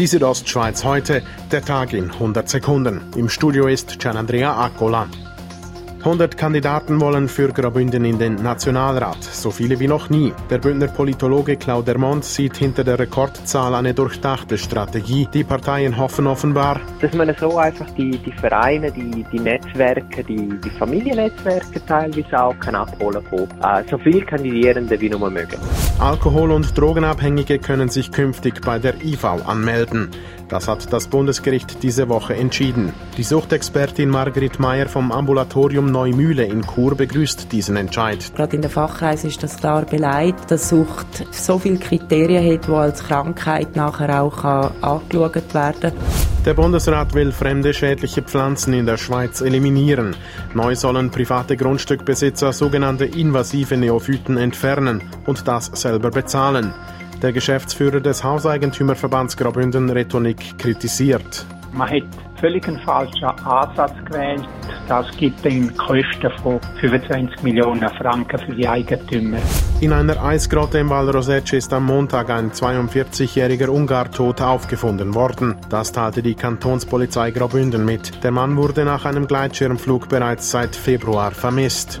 Die Südostschweiz heute, der Tag in 100 Sekunden. Im Studio ist Gianandrea Accola. 100 Kandidaten wollen für Graubünden in den Nationalrat, so viele wie noch nie. Der Bündner Politologe Claude Dermont sieht hinter der Rekordzahl eine durchdachte Strategie. Die Parteien hoffen offenbar, dass man so einfach die, die Vereine, die, die Netzwerke, die, die Familiennetzwerke teilweise auch kann abholen kann. Äh, so viele Kandidierende wie nur möglich. Alkohol- und Drogenabhängige können sich künftig bei der IV anmelden. Das hat das Bundesgericht diese Woche entschieden. Die Suchtexpertin Margrit Meyer vom Ambulatorium Neumühle in Chur begrüßt diesen Entscheid. Gerade in der Fachkreis ist das klar beleidigt, dass Sucht so viele Kriterien hat, die als Krankheit nachher auch angeschaut werden. Der Bundesrat will fremde schädliche Pflanzen in der Schweiz eliminieren. Neu sollen private Grundstückbesitzer sogenannte invasive Neophyten entfernen und das selber bezahlen. Der Geschäftsführer des Hauseigentümerverbands Graubünden Retonik kritisiert. Man hat völlig einen falschen Ansatz gewählt. Das gibt dann Kosten von 25 Millionen Franken für die Eigentümer. In einer Eisgrotte im Val Rosecce ist am Montag ein 42-jähriger Ungar tot aufgefunden worden. Das teilte die Kantonspolizei Graubünden mit. Der Mann wurde nach einem Gleitschirmflug bereits seit Februar vermisst.